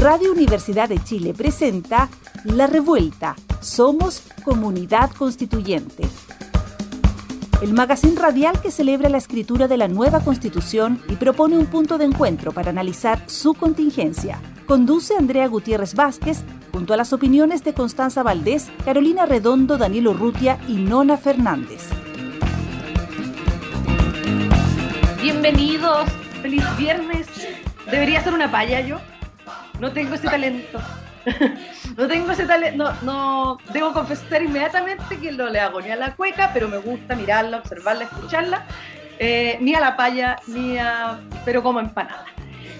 Radio Universidad de Chile presenta La Revuelta. Somos Comunidad Constituyente. El magazine radial que celebra la escritura de la nueva constitución y propone un punto de encuentro para analizar su contingencia. Conduce Andrea Gutiérrez Vázquez junto a las opiniones de Constanza Valdés, Carolina Redondo, Daniel Urrutia y Nona Fernández. Bienvenidos, feliz viernes. Debería ser una paya yo. No tengo ese talento. no tengo ese talento. No, no, debo confesar inmediatamente que no le hago ni a la cueca, pero me gusta mirarla, observarla, escucharla. Eh, ni a la paya, ni a. pero como empanada.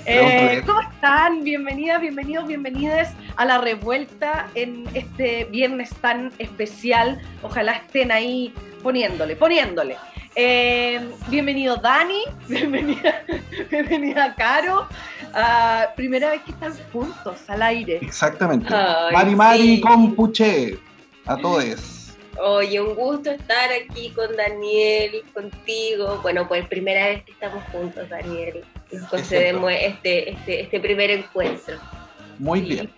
Eh, ¿Cómo están? Bienvenidas, bienvenidos, bienvenidas a la revuelta en este viernes tan especial. Ojalá estén ahí poniéndole, poniéndole. Eh, bienvenido Dani, bienvenida, bienvenida Caro. Uh, primera vez que están juntos al aire. Exactamente. Mari Mari con Puche. A todos. Oye, un gusto estar aquí con Daniel, contigo. Bueno, pues primera vez que estamos juntos, Daniel. Nos concedemos este, este, este primer encuentro. Muy bien.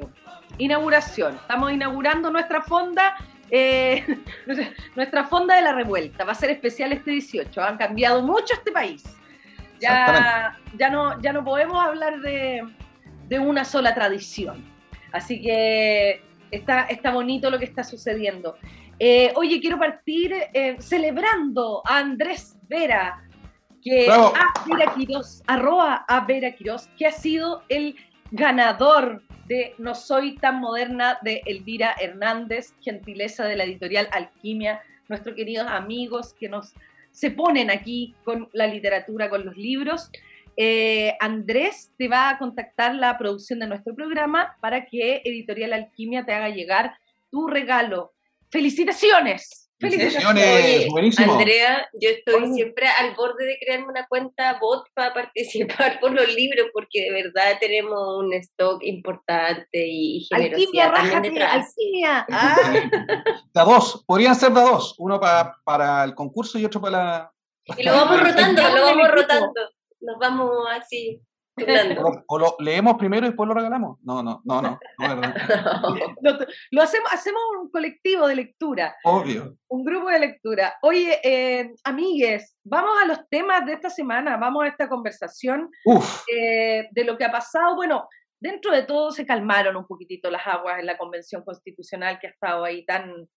Inauguración. Estamos inaugurando nuestra fonda eh, nuestra fonda de la revuelta va a ser especial este 18. Han cambiado mucho este país. Ya, ya, no, ya no podemos hablar de, una sola tradición. Así que está, está bonito lo que está sucediendo. Eh, oye, quiero partir eh, celebrando a Andrés Vera, que a Vera Quiroz, arroba a Vera Quiroz, que ha sido el ganador de No Soy tan moderna de Elvira Hernández, gentileza de la editorial Alquimia, nuestros queridos amigos que nos se ponen aquí con la literatura, con los libros. Eh, Andrés te va a contactar la producción de nuestro programa para que Editorial Alquimia te haga llegar tu regalo. ¡Felicitaciones! Felicitaciones, buenísimo. Andrea, yo estoy siempre al borde de crearme una cuenta bot para participar por los libros, porque de verdad tenemos un stock importante y generosidad detrás. Ah. Da dos, podrían ser de dos, uno para, para el concurso y otro para la... Y lo vamos rotando, lo vamos rotando, nos vamos así. O, lo leemos primero y después lo regalamos. No, no, no, no. lo, hacemos, hacemos un colectivo de lectura. Obvio. Un grupo de lectura. Oye, eh, amigues, vamos a los temas de esta semana, vamos a esta conversación eh, de lo que ha pasado. Bueno, dentro de todo se calmaron un poquitito las aguas en la convención constitucional que ha estado ahí tan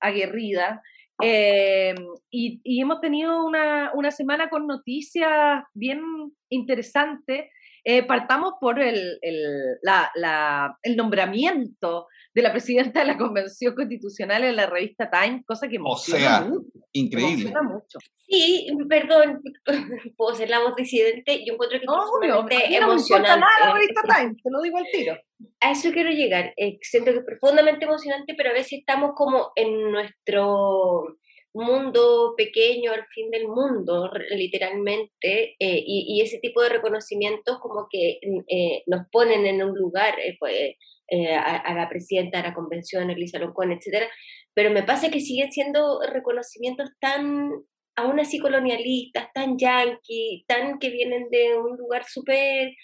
aguerrida. Eh, y, y, hemos tenido una, una, semana con noticias bien interesantes eh, partamos por el, el, la, el, nombramiento de la presidenta de la Convención Constitucional en la revista Time, cosa que emociona mucho. Increíble. mucho. Sí, perdón, puedo ser la voz disidente. Yo encuentro que es emocionante. No la revista Time, te lo digo al tiro. A eso quiero llegar. Eh, siento que es profundamente emocionante, pero a veces estamos como en nuestro mundo pequeño al fin del mundo, literalmente, eh, y, ese tipo de reconocimientos como que eh, nos ponen en un lugar, eh, pues, a, la presidenta de la convención, Elisa Loncón, etcétera, pero me pasa que siguen siendo reconocimientos tan, aún así colonialistas, tan yanqui, tan que vienen de un lugar súper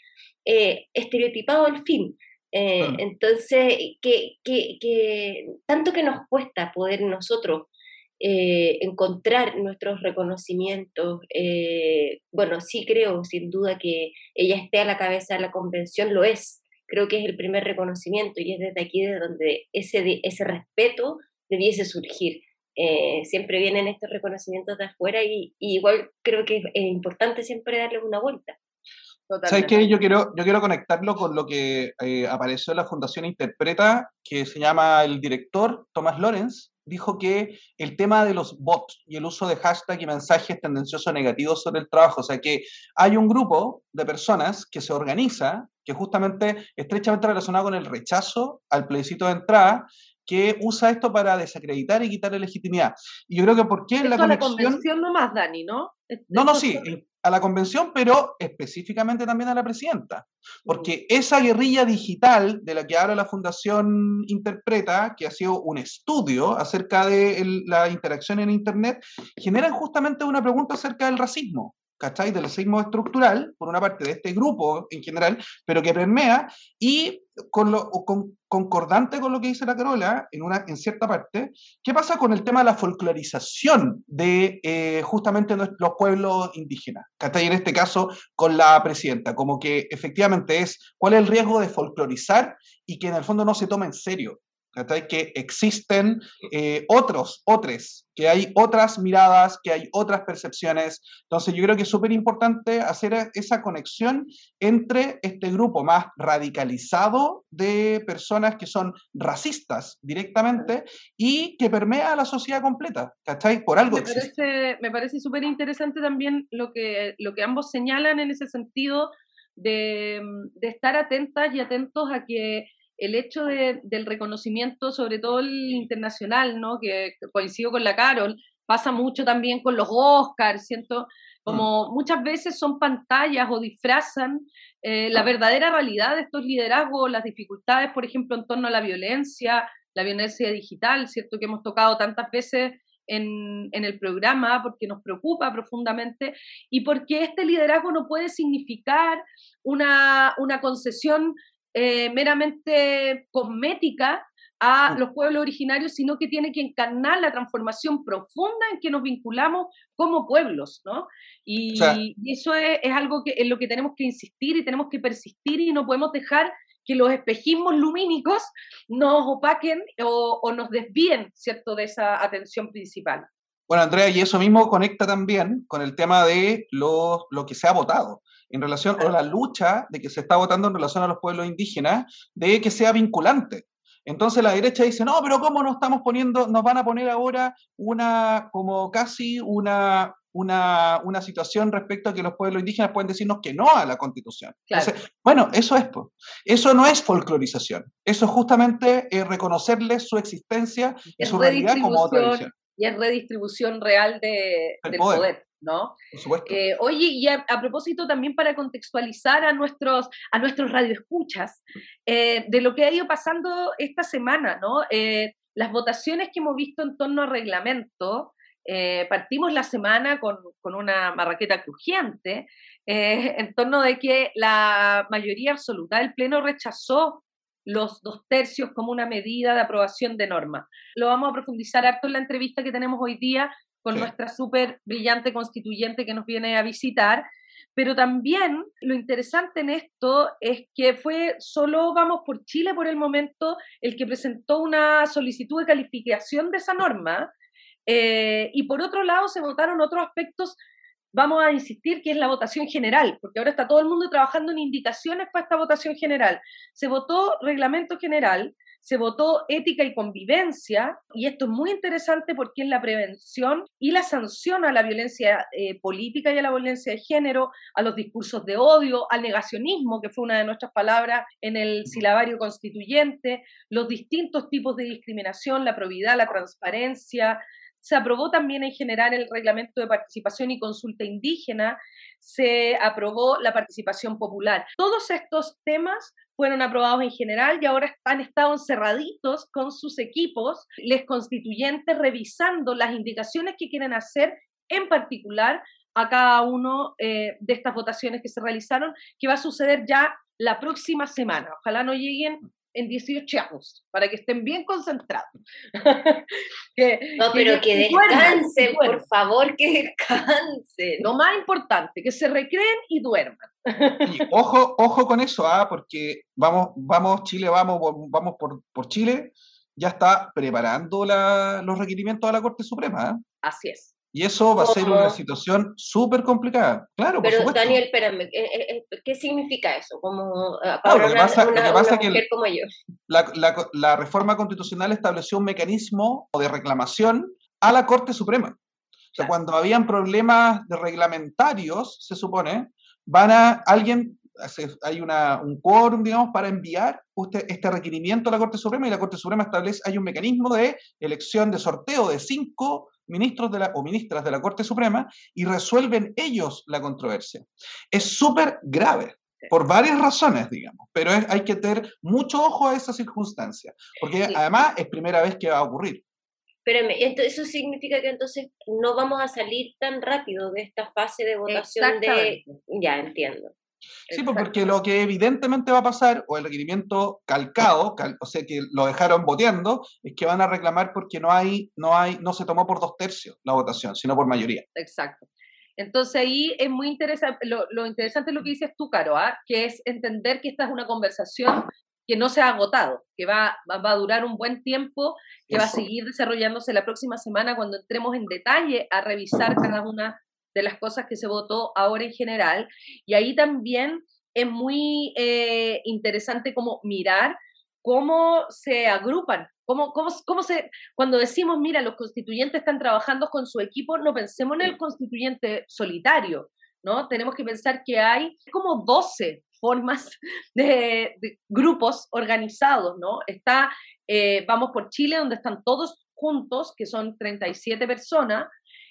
estereotipado al fin. Entonces, que, que, que, tanto que nos cuesta poder nosotros eh, encontrar nuestros reconocimientos. Eh, bueno, sí creo sin duda que ella esté a la cabeza de la convención, lo es. Creo que es el primer reconocimiento y es desde aquí de donde ese, ese respeto debiese surgir. Eh, siempre vienen estos reconocimientos de afuera y, igual creo que es, importante siempre darles una vuelta. ¿Sabes qué? Yo quiero, yo quiero conectarlo con lo que apareció en la Fundación Interpreta, que se llama el director Tomás Lorenz, dijo que el tema de los bots y el uso de hashtag y mensajes tendenciosos negativos sobre el trabajo, o sea que hay un grupo de personas que se organiza, que justamente estrechamente relacionado con el rechazo al plebiscito de entrada, que usa esto para desacreditar y quitarle legitimidad. Y yo creo que por qué la conexión... la convención nomás, Dani, ¿no? No, no, sí, a la convención, pero específicamente también a la presidenta. Porque esa guerrilla digital de la que ahora la Fundación interpreta, que ha sido un estudio acerca de la interacción en Internet, generan justamente una pregunta acerca del racismo. ¿Cachai? Del racismo estructural, por una parte de este grupo en general, pero que permea, y con lo, con, concordante con lo que dice la Carola, en, una, en cierta parte, ¿qué pasa con el tema de la folclorización de eh, justamente los pueblos indígenas? ¿Cachai? En este caso, con la presidenta, como que efectivamente es, ¿cuál es el riesgo de folclorizar y que en el fondo no se toma en serio? Que existen eh, otros, otros, que hay otras miradas, que hay otras percepciones. Entonces yo creo que es súper importante hacer esa conexión entre este grupo más radicalizado de personas que son racistas directamente y que permea a la sociedad completa, ¿cachai? Por algo. Me parece, me parece súper interesante también lo que, lo que ambos señalan en ese sentido de, de estar atentas y atentos a que el hecho del reconocimiento, sobre todo el internacional, ¿no? que, coincido con la Carol, pasa mucho también con los Oscars, siento como mm. muchas veces son pantallas o disfrazan eh, la verdadera realidad de estos liderazgos, las dificultades, por ejemplo, en torno a la violencia, la violencia digital, ¿cierto? Que hemos tocado tantas veces en, en, el programa porque nos preocupa profundamente y porque este liderazgo no puede significar una, una concesión eh, meramente cosmética a los pueblos originarios, sino que tiene que encarnar la transformación profunda en que nos vinculamos como pueblos, ¿no? Y, eso es, algo que, en lo que tenemos que insistir y tenemos que persistir y no podemos dejar que los espejismos lumínicos nos opaquen o, o nos desvíen, ¿cierto?, de esa atención principal. Bueno, Andrea, y eso mismo conecta también con el tema de lo, lo que se ha votado en relación a la lucha de que se está votando en relación a los pueblos indígenas, de que sea vinculante. Entonces la derecha dice, no, pero ¿cómo nos estamos poniendo, nos van a poner ahora una, como casi una, una, una situación respecto a que los pueblos indígenas pueden decirnos que no a la constitución? bueno, eso es, eso no es folclorización, eso es justamente eh, reconocerles su existencia y su realidad como otra visión. Y es redistribución real de, del poder. ¿no? Eh, oye, y a, propósito también para contextualizar a nuestros, a nuestros radioescuchas eh, de lo que ha ido pasando esta semana, ¿no? Eh, las votaciones que hemos visto en torno al reglamento, partimos la semana con, con una marraqueta crujiente en torno de que la mayoría absoluta del Pleno rechazó los dos tercios como una medida de aprobación de norma. Lo vamos a profundizar harto en la entrevista que tenemos hoy día con nuestra súper brillante constituyente que nos viene a visitar. Pero también lo interesante en esto es que fue solo Vamos por Chile por el momento el que presentó una solicitud de calificación de esa norma. Eh, y por otro lado se votaron otros aspectos, vamos a insistir que es la votación general, porque ahora está todo el mundo trabajando en indicaciones para esta votación general. Se votó reglamento general, se votó ética y convivencia, y esto es muy interesante porque es la prevención y la sanción a la violencia eh, política y a la violencia de género, a los discursos de odio, al negacionismo, que fue una de nuestras palabras en el silabario constituyente, los distintos tipos de discriminación, la probidad, la transparencia, se aprobó también en general el reglamento de participación y consulta indígena, se aprobó la participación popular. Todos estos temas fueron aprobados en general y ahora han estado encerraditos con sus equipos, les constituyentes, revisando las indicaciones que quieren hacer en particular a cada uno eh, de estas votaciones que se realizaron, que va a suceder ya la próxima semana. Ojalá no lleguen en 18 años, para que estén bien concentrados. no, pero que, descansen, por favor, que descansen. Lo más importante, que se recreen y duerman. Y ojo, ojo con eso, ¿ah? porque vamos, vamos, Chile, vamos, vamos por, por Chile, ya está preparando los requerimientos a la Corte Suprema. ¿ah? Así es. Y eso va a ser una situación súper complicada. Claro, Pero, por Daniel, espérame, ¿qué, significa eso? Como, para lo que pasa, que como yo. La, la, reforma constitucional estableció un mecanismo de reclamación a la Corte Suprema. O sea, cuando habían problemas de reglamentarios, se supone, van a alguien, hay una, un quórum, digamos, para enviar usted, este requerimiento a la Corte Suprema y la Corte Suprema establece, hay un mecanismo de elección de sorteo de cinco ministros de la, o ministras de la Corte Suprema y resuelven ellos la controversia. Es súper grave por varias razones, digamos, pero hay que tener mucho ojo a esa circunstancia, porque además es primera vez que va a ocurrir. Espérame, eso significa que entonces no vamos a salir tan rápido de esta fase de votación de... Ya, entiendo. Sí, pues porque lo que evidentemente va a pasar, o el requerimiento calcado, o sea que lo dejaron voteando, es que van a reclamar porque no hay, no hay, no se tomó por dos tercios la votación, sino por mayoría. Exacto. Entonces ahí es muy interesante, lo, interesante es lo que dices tú, Caro, ¿ah? que es entender que esta es una conversación que no se ha agotado, que va, va, a durar un buen tiempo, que va a seguir desarrollándose la próxima semana cuando entremos en detalle a revisar cada una de las cosas que se votó ahora en general. Y ahí también es muy eh, interesante como mirar cómo se agrupan, cómo, cómo, cómo se, cuando decimos, mira, los constituyentes están trabajando con su equipo, no pensemos en el constituyente solitario, ¿no? Tenemos que pensar que hay como 12 formas de, grupos organizados, ¿no? Está eh, Vamos por Chile, donde están todos juntos, que son 37 personas,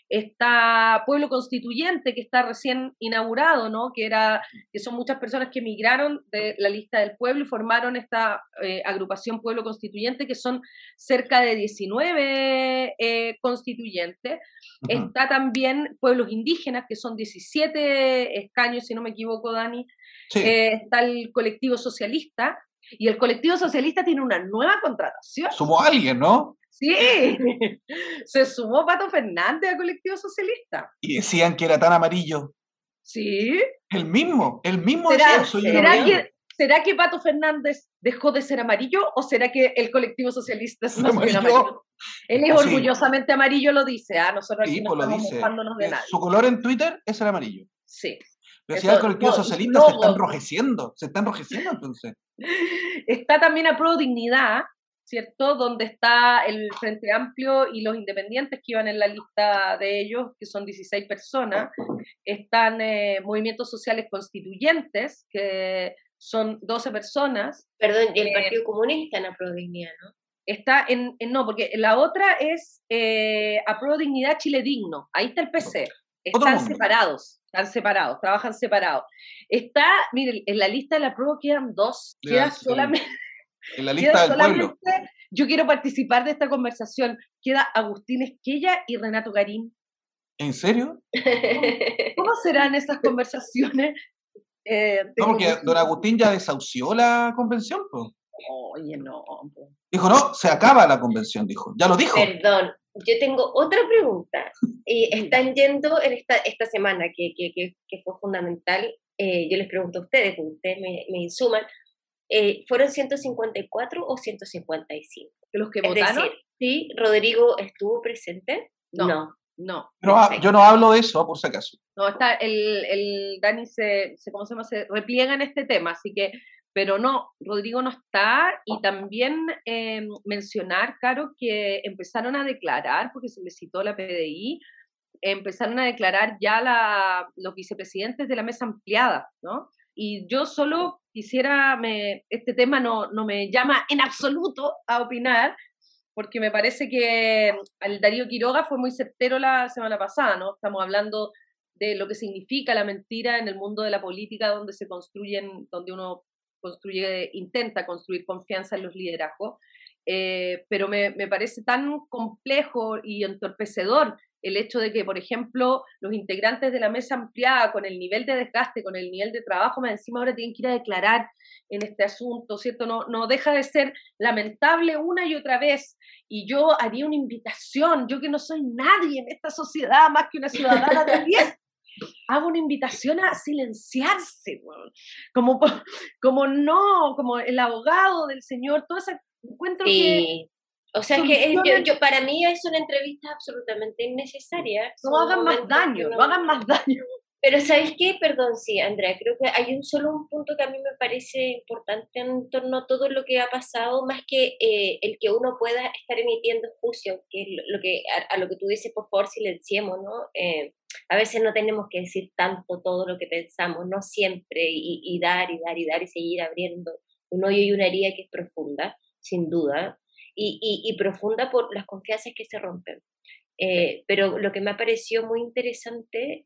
está Pueblo Constituyente, que está recién inaugurado, ¿no? que, era, que son muchas personas que emigraron de la lista del pueblo y formaron esta eh, agrupación Pueblo Constituyente, que son cerca de 19 eh, constituyentes. Está también Pueblos Indígenas, que son 17 escaños, si no me equivoco, Dani. Eh, está el colectivo socialista, y el colectivo socialista tiene una nueva contratación. Somos alguien, ¿no? Sí, se sumó Pato Fernández al colectivo socialista. Y decían que era tan amarillo. Sí. El mismo, el mismo ¿Será, ¿será que, ¿Será que Pato Fernández dejó de ser amarillo o será que el colectivo socialista es bien amarillo? Él es orgullosamente amarillo, lo dice. ¿ah? Nosotros aquí no pues estamos mofándonos de nadie. Su color en Twitter es el amarillo. Sí. Pero si el colectivo socialista se está enrojeciendo, se está enrojeciendo entonces. Está también a pro dignidad, ¿cierto? Donde está el Frente Amplio y los independientes que iban en la lista de ellos, que son 16 personas. Están eh, movimientos sociales constituyentes, que son 12 personas. Perdón, y el eh, Partido Comunista en pro dignidad, ¿no? Está en, no, porque la otra es eh, dignidad Chile Digno. Ahí está el PC. Están separados, están separados, trabajan separados. Está, miren, en la lista de la prueba quedan dos, queda solamente... En la lista del pueblo. Yo quiero participar de esta conversación. Queda Agustín Esquella y Renato Garín. ¿En serio? ¿Cómo, serán esas conversaciones? Eh, no, porque don Agustín ya desahució la convención, pues. Oye, no. Dijo, no, se acaba la convención, dijo. Ya lo dijo. Perdón, yo tengo otra pregunta. Y están yendo en esta, esta semana, que, que, que, fue fundamental. Eh, yo les pregunto a ustedes, porque ustedes me, me insuman. Eh, ¿Fueron 154 o 155? ¿Los que votaron? ¿sí? ¿Rodrigo estuvo presente? No. no. yo no hablo de eso, por si acaso. No, está, el, el Dani se, se, ¿cómo se, llama? se repliega en este tema, así que pero no, Rodrigo no está y también eh, mencionar, Caro, que empezaron a declarar, porque se les citó la PDI, empezaron a declarar ya la, los vicepresidentes de la mesa ampliada, ¿no? Y yo solo quisiera, me, este tema no, no me llama en absoluto a opinar, porque me parece que el Darío Quiroga fue muy certero la semana pasada, ¿no? Estamos hablando de lo que significa la mentira en el mundo de la política, donde se construyen, donde uno construye, intenta construir confianza en los liderazgos, eh, pero me, me, parece tan complejo y entorpecedor el hecho de que, por ejemplo, los integrantes de la mesa ampliada, con el nivel de desgaste, con el nivel de trabajo, me encima ahora tienen que ir a declarar en este asunto, ¿cierto? No, no deja de ser lamentable una y otra vez. Y yo haría una invitación, yo que no soy nadie en esta sociedad más que una ciudadana de 10, hago una invitación a silenciarse, como, como no, como el abogado del señor, todo ese encuentro que... O sea que yo, para mí es una entrevista absolutamente innecesaria. No hagan más daño, no hagan más daño. Pero ¿sabes qué? Perdón, sí, Andrea, creo que hay un solo un punto que a mí me parece importante en torno a todo lo que ha pasado, más que eh, el que uno pueda estar emitiendo juicio, que es lo que, a, lo que tú dices, por favor, silenciemos, ¿no? Eh, a veces no tenemos que decir tanto todo lo que pensamos, no siempre, y, dar y dar y dar y seguir abriendo un hoyo y una herida que es profunda, sin duda, y, y profunda por las confianzas que se rompen. Eh, pero lo que me ha parecido muy interesante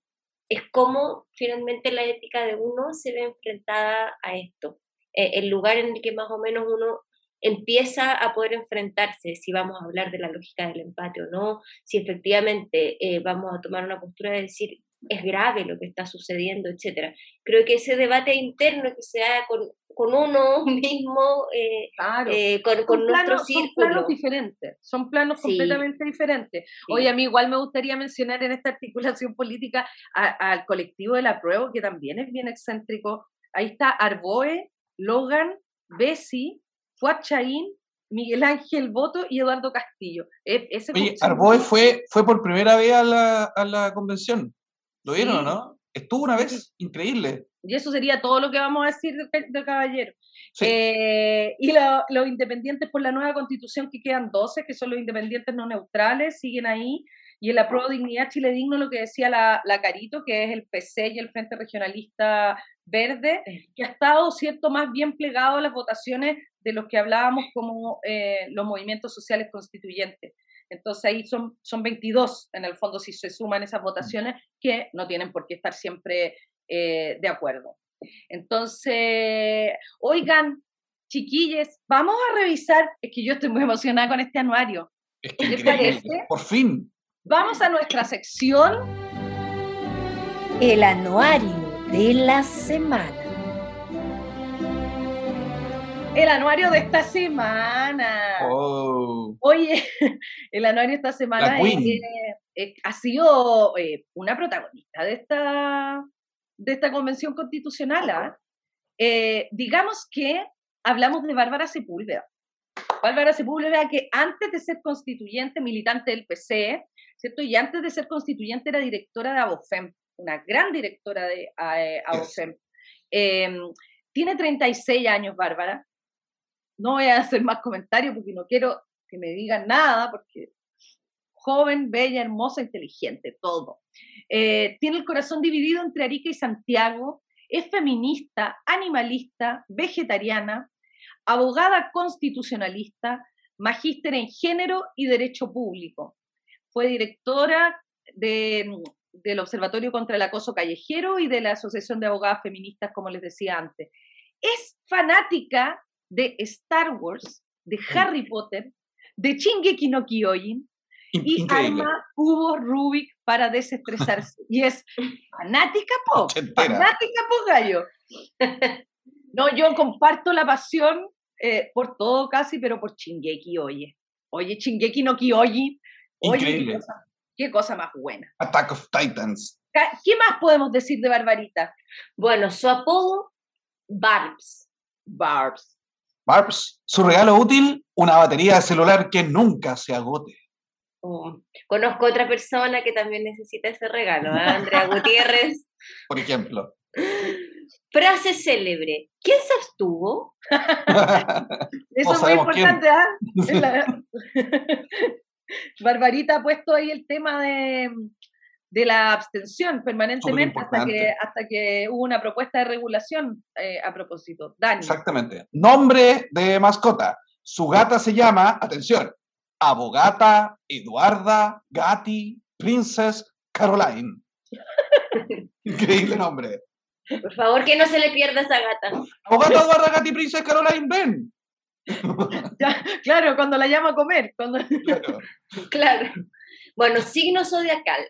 es cómo finalmente la ética de uno se ve enfrentada a esto. Eh, el lugar en el que más o menos uno empieza a poder enfrentarse si vamos a hablar de la lógica del empate o no, si efectivamente eh, vamos a tomar una postura de decir es grave lo que está sucediendo, etcétera. Creo que ese debate interno que se haga con, con uno mismo, eh, eh, con, con nuestro círculo. Son planos diferentes, son planos completamente diferentes. Oye, a mí igual me gustaría mencionar en esta articulación política al colectivo de la prueba, que también es bien excéntrico. Ahí está Arboe, Logan, Bessie, Fuad Chaín, Miguel Ángel Boto y Eduardo Castillo. E, ese Oye, Arboe fue, fue por primera vez a la, a la convención. ¿Lo vieron o no? Estuvo una vez increíble. Y eso sería todo lo que vamos a decir del, caballero. Eh, y los independientes por la nueva constitución, que quedan 12, que son los independientes no neutrales, siguen ahí. Y el apruebo Dignidad Chile Digno, lo que decía la, la, Carito, que es el PC y el Frente Regionalista Verde, que ha estado, cierto, más bien plegado a las votaciones de los que hablábamos como eh, los movimientos sociales constituyentes. Entonces ahí son, son 22 en el fondo si se suman esas votaciones que no tienen por qué estar siempre eh, de acuerdo. Entonces, oigan, chiquilles, vamos a revisar, es que yo estoy muy emocionada con este anuario. ¿Qué parece? Por fin. Vamos a nuestra sección. El anuario de la semana. El anuario de esta semana. Oh. Oye, el anuario de esta semana ha sido eh, una protagonista de esta, de esta convención constitucional. ¿ah? Eh, digamos que hablamos de Bárbara Sepúlveda. Bárbara Sepúlveda, que antes de ser constituyente, militante del PC, ¿cierto? Y antes de ser constituyente era directora de ABOFEM, una gran directora de eh, ABOFEM. Em, tiene 36 años, Bárbara. No voy a hacer más comentarios porque no quiero que me digan nada, porque joven, bella, hermosa, inteligente, todo. Eh, tiene el corazón dividido entre Arica y Santiago, es feminista, animalista, vegetariana, abogada constitucionalista, magíster en género y derecho público. Fue directora del Observatorio contra el Acoso Callejero y de la Asociación de Abogadas Feministas, como les decía antes. Es fanática de Star Wars, de. Harry Potter, de Shingeki no Kyojin y arma cubos Rubik para desestresarse. y es fanática po, fanática po gallo. No, yo comparto la pasión eh, por todo casi, pero por Shingeki, oye. Oye, Shingeki no Kyojin. Oye, qué cosa, más buena. Attack of Titans. ¿Qué más podemos decir de Barbarita? Bueno, su apodo, Barbs. Barbs. Barbs, su regalo útil, una batería de celular que nunca se agote. Oh, conozco otra persona que también necesita ese regalo, ¿eh? Andrea Gutiérrez. Por ejemplo. Frase célebre. ¿Quién se abstuvo? Eso es muy importante, ¿ah? Barbarita ha puesto ahí el tema de, de la abstención permanentemente hasta que, hasta que hubo una propuesta de regulación eh, a propósito. Dani. Exactamente. Nombre de mascota. Su gata se llama, atención, Abogata Eduarda Gatti Princess Caroline. Increíble nombre. Por favor, que no se le pierda esa gata. Abogata Eduarda Gatti Princess Caroline, ven. claro, cuando la llama a comer. Cuando... Claro. claro. Bueno, signo zodiacal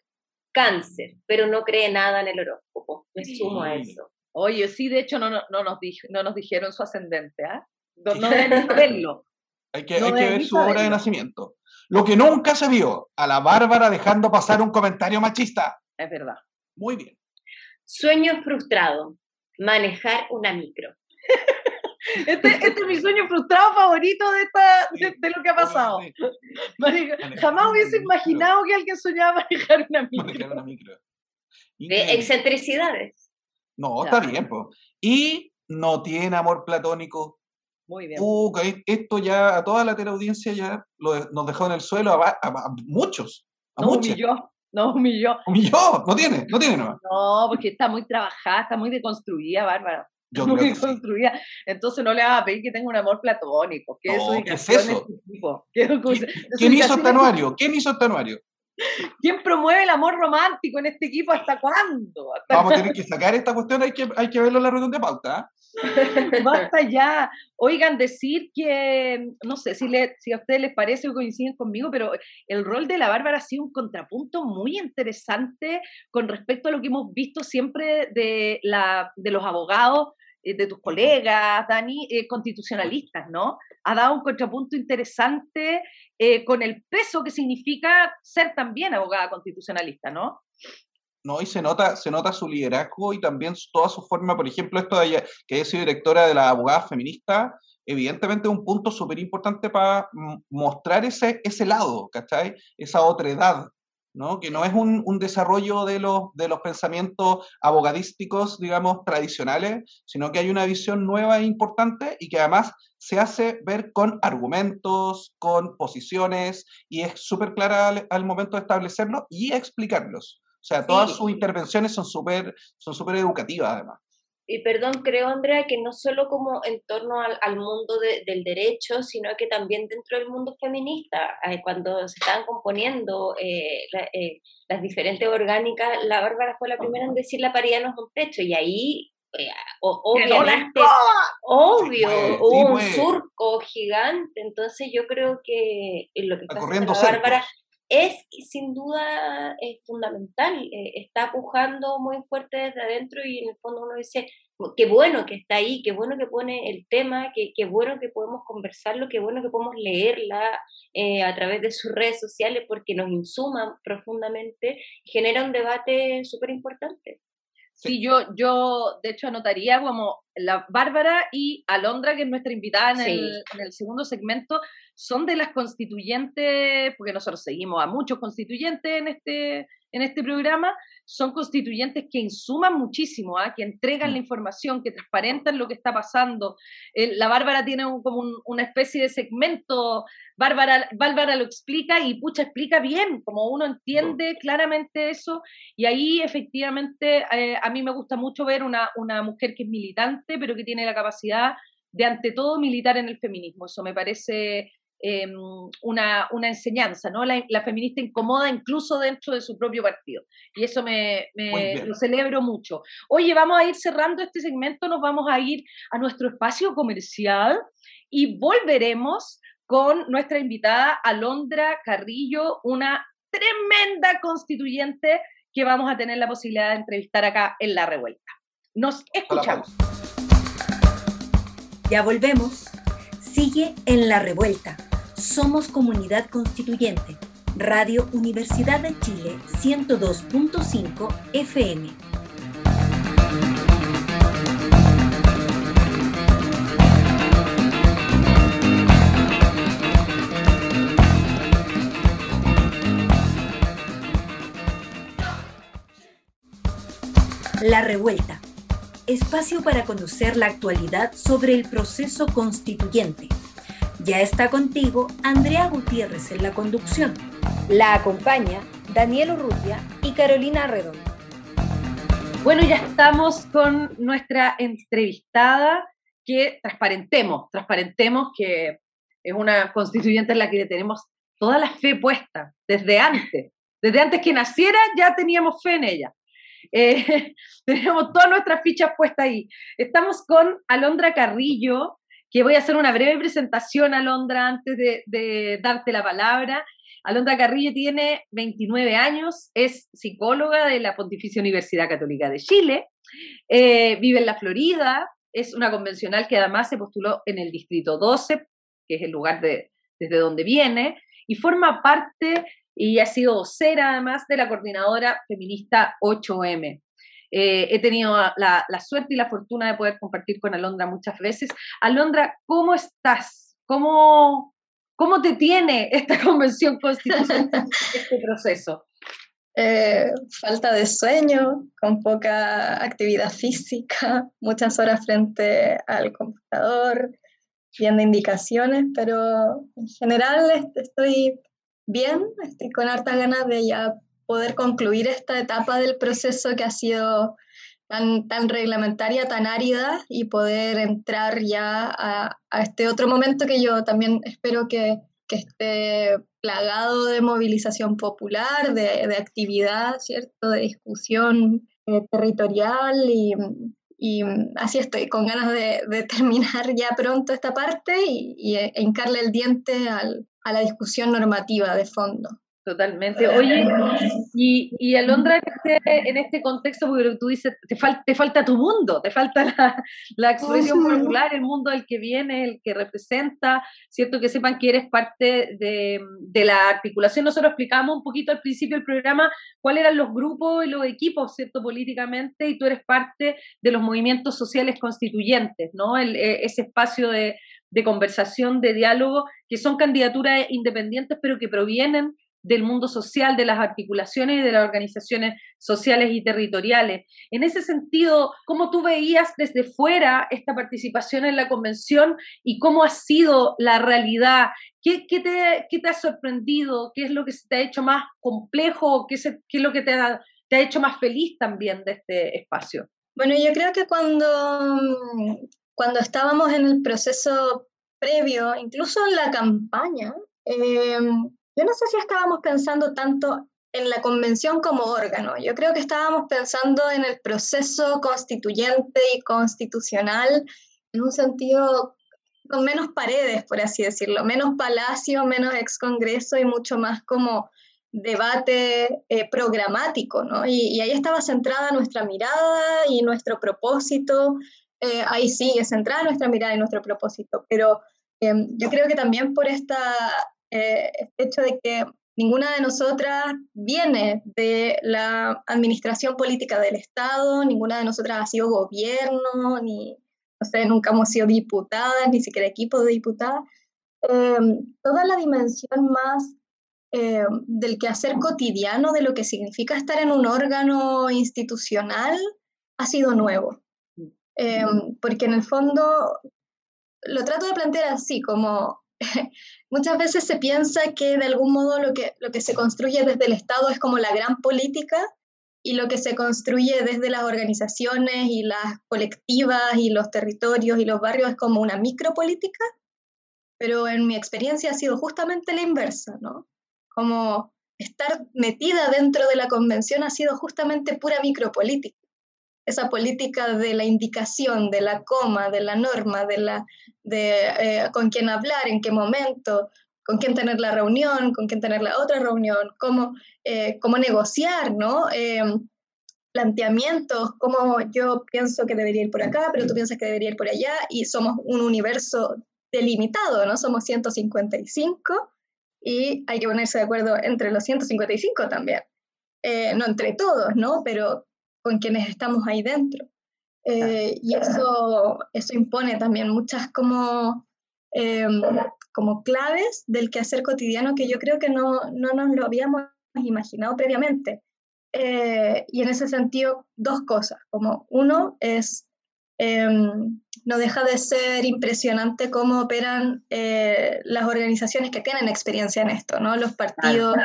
cáncer, pero no cree nada en el horóscopo. Me sumo a eso. Oye, sí, de hecho no, no, nos, no nos dijeron su ascendente, ¿ah? No, deben verlo. Hay que, hay que ver su hora de nacimiento. Lo que nunca se vio, a la Bárbara dejando pasar un comentario machista. Es verdad. Muy bien. Sueño frustrado, manejar una micro. Este, este, es mi sueño frustrado favorito de, esta, de, lo que ha pasado. jamás hubiese imaginado que alguien soñaba manejar una micro. Manejar una micro. De excentricidades. No, está bien, pues. Y no tiene amor platónico. Muy bien. Uh, esto ya a toda la teleaudiencia ya nos dejó en el suelo a, muchos. A no humilló, no humilló. Humilló, no tiene, no tiene no. No, porque está muy trabajada, está muy deconstruida, Bárbara. Yo muy construida. Entonces no le vas a pedir que tenga un amor platónico. ¿Qué, es eso? ¿Quién hizo este anuario? ¿Quién hizo este anuario? ¿Quién promueve el amor romántico en este equipo? ¿Hasta cuándo? Vamos a tener que sacar esta cuestión, hay que, hay que verlo en la reunión de pauta. ¿ah? Basta ya. Oigan, decir que, no sé si, le, si a ustedes les parece o coinciden conmigo, pero el rol de la Bárbara ha sido un contrapunto muy interesante con respecto a lo que hemos visto siempre de, la, de los abogados de tus colegas, Dani, eh, constitucionalistas, ¿no? Ha dado un contrapunto interesante eh, con el peso que significa ser también abogada constitucionalista, ¿no? ¿no? Y se nota, se nota su liderazgo y también toda su forma, por ejemplo, esto de ella, que haya sido directora de la abogada feminista, evidentemente es un punto súper importante para mostrar ese, ese lado, ¿cachai? Esa otra edad, ¿no? Que no es un, un, desarrollo de los, de los pensamientos abogadísticos, digamos, tradicionales, sino que hay una visión nueva e importante y que además se hace ver con argumentos, con posiciones, y es súper clara al, al momento de establecerlo y explicarlos. O sea, todas sus intervenciones son súper son super educativas además. Y perdón, creo, Andrea, que no solo como en torno al, al mundo del derecho, sino que también dentro del mundo feminista, eh, cuando se estaban componiendo eh, eh, las diferentes orgánicas, la Bárbara fue la primera en decir la paridad no es un techo, y ahí obviamente, obvio, hubo un surco gigante, entonces yo creo que lo que está haciendo la Bárbara es sin duda es fundamental, eh, está pujando muy fuerte desde adentro y en el fondo uno dice, qué bueno que está ahí, qué bueno que pone el tema, qué, qué bueno que podemos conversarlo, qué bueno que podemos leerla eh, a través de sus redes sociales porque nos insuman profundamente genera un debate súper importante. Sí, yo, yo de hecho anotaría como la Bárbara y Alondra, que es nuestra invitada en, el, en, el, segundo segmento, son de las constituyentes, porque nosotros seguimos a muchos constituyentes en este, en este programa, son constituyentes que insuman muchísimo, ¿ah? que entregan la mm. información, que transparentan lo que está pasando. la Bárbara tiene como una especie de segmento, Bárbara, Bárbara lo explica y Pucha explica bien, como uno entiende claramente eso, y ahí efectivamente eh, a mí me gusta mucho ver una, una mujer que es militante, pero que tiene la capacidad de ante todo militar en el feminismo. Eso me parece Em, una, una, enseñanza, ¿no? La, feminista incomoda incluso dentro de su propio partido. Y eso me, lo celebro mucho. Oye, vamos a ir cerrando este segmento, nos vamos a ir a nuestro espacio comercial y volveremos con nuestra invitada Alondra Carrillo, una tremenda constituyente que vamos a tener la posibilidad de entrevistar acá en La Revuelta. Nos escuchamos. Ya volvemos. Sigue en La Revuelta somos Comunidad Constituyente. Radio Universidad de Chile 102.5 FM. La Revuelta. Espacio para conocer la actualidad sobre el proceso constituyente ya está contigo Andrea Gutiérrez en la conducción. La acompaña Daniel Urrutia y Carolina Redondo. Bueno, ya estamos con nuestra entrevistada que transparentemos, transparentemos que es una constituyente en la que tenemos toda la fe puesta, desde antes, desde antes que naciera ya teníamos fe en ella. Eh, tenemos todas nuestras fichas puestas ahí. Estamos con Alondra Carrillo, que voy a hacer una breve presentación, Alondra, antes de, darte la palabra. Alondra Carrillo tiene 29 años, es psicóloga de la Pontificia Universidad Católica de Chile, eh, vive en la Florida, es una convencional que además se postuló en el Distrito 12, que es el lugar de, desde donde viene, y forma parte y ha sido vocera además de la coordinadora feminista 8M. Eh, he tenido la, suerte y la fortuna de poder compartir con Alondra muchas veces. Alondra, ¿cómo estás? ¿Cómo, cómo te tiene esta convención constitucional, este proceso? Eh, falta de sueño, con poca actividad física, muchas horas frente al computador, viendo indicaciones, pero en general estoy bien, estoy con hartas ganas de ya poder concluir esta etapa del proceso que ha sido tan, reglamentaria, tan árida y poder entrar ya a, este otro momento que yo también espero que que esté plagado de movilización popular, de, de actividad, ¿cierto? De discusión eh, territorial y, así estoy, con ganas de, terminar ya pronto esta parte y, y e hincarle el diente al, a la discusión normativa de fondo. Totalmente. Oye, y, y Alondra, en este, en este contexto, porque tú dices, te, fal, te falta tu mundo, te falta la, la expresión popular, el mundo al que viene, el que representa, ¿cierto? Que sepan que eres parte de, de, la articulación. Nosotros explicamos un poquito al principio del programa cuáles eran los grupos y los equipos, ¿cierto? Políticamente, y tú eres parte de los movimientos sociales constituyentes, ¿no? El, e, ese espacio de, de conversación, de diálogo, que son candidaturas independientes, pero que provienen del mundo social, de las articulaciones y de las organizaciones sociales y territoriales. En ese sentido, ¿cómo tú veías desde fuera esta participación en la convención y cómo ha sido la realidad? ¿Qué, te, ha sorprendido? ¿Qué es lo que se te ha hecho más complejo? ¿Qué, es lo que te ha, te ha hecho más feliz también de este espacio? Bueno, yo creo que cuando, cuando estábamos en el proceso previo, incluso en la campaña, eh, yo no sé si estábamos pensando tanto en la convención como órgano, yo creo que estábamos pensando en el proceso constituyente y constitucional en un sentido con menos paredes, por así decirlo, menos palacio, menos ex congreso y mucho más como debate eh, programático, ¿no? Y, y, ahí estaba centrada nuestra mirada y nuestro propósito, eh, ahí sigue centrada nuestra mirada y nuestro propósito, pero eh, yo creo que también por esta eh, hecho de que ninguna de nosotras viene de la administración política del Estado, ninguna de nosotras ha sido gobierno, ni, no sé, nunca hemos sido diputadas, ni siquiera equipo de diputadas. Eh, toda la dimensión más eh, del quehacer cotidiano, de lo que significa estar en un órgano institucional, ha sido nuevo. Eh, porque en el fondo lo trato de plantear así, como muchas veces se piensa que de algún modo lo que, lo que se construye desde el Estado es como la gran política y lo que se construye desde las organizaciones y las colectivas y los territorios y los barrios es como una micropolítica, pero en mi experiencia ha sido justamente la inversa, ¿no? Como estar metida dentro de la convención ha sido justamente pura micropolítica esa política de la indicación, de la coma, de la norma, de, la, de eh, con quién hablar, en qué momento, con quién tener la reunión, con quién tener la otra reunión, cómo, eh, cómo negociar, ¿no? Eh, planteamientos, cómo yo pienso que debería ir por acá, pero tú piensas que debería ir por allá, y somos un universo delimitado, ¿no? Somos 155 y hay que ponerse de acuerdo entre los 155 también. no entre todos, ¿no? Pero con quienes estamos ahí dentro. Eh, y eso, eso impone también muchas como, em, como claves del quehacer cotidiano que yo creo que no, no nos lo habíamos imaginado previamente. Eh, y en ese sentido, dos cosas. Como uno es, em, no deja de ser impresionante cómo operan eh, las organizaciones que tienen experiencia en esto, ¿no? Los partidos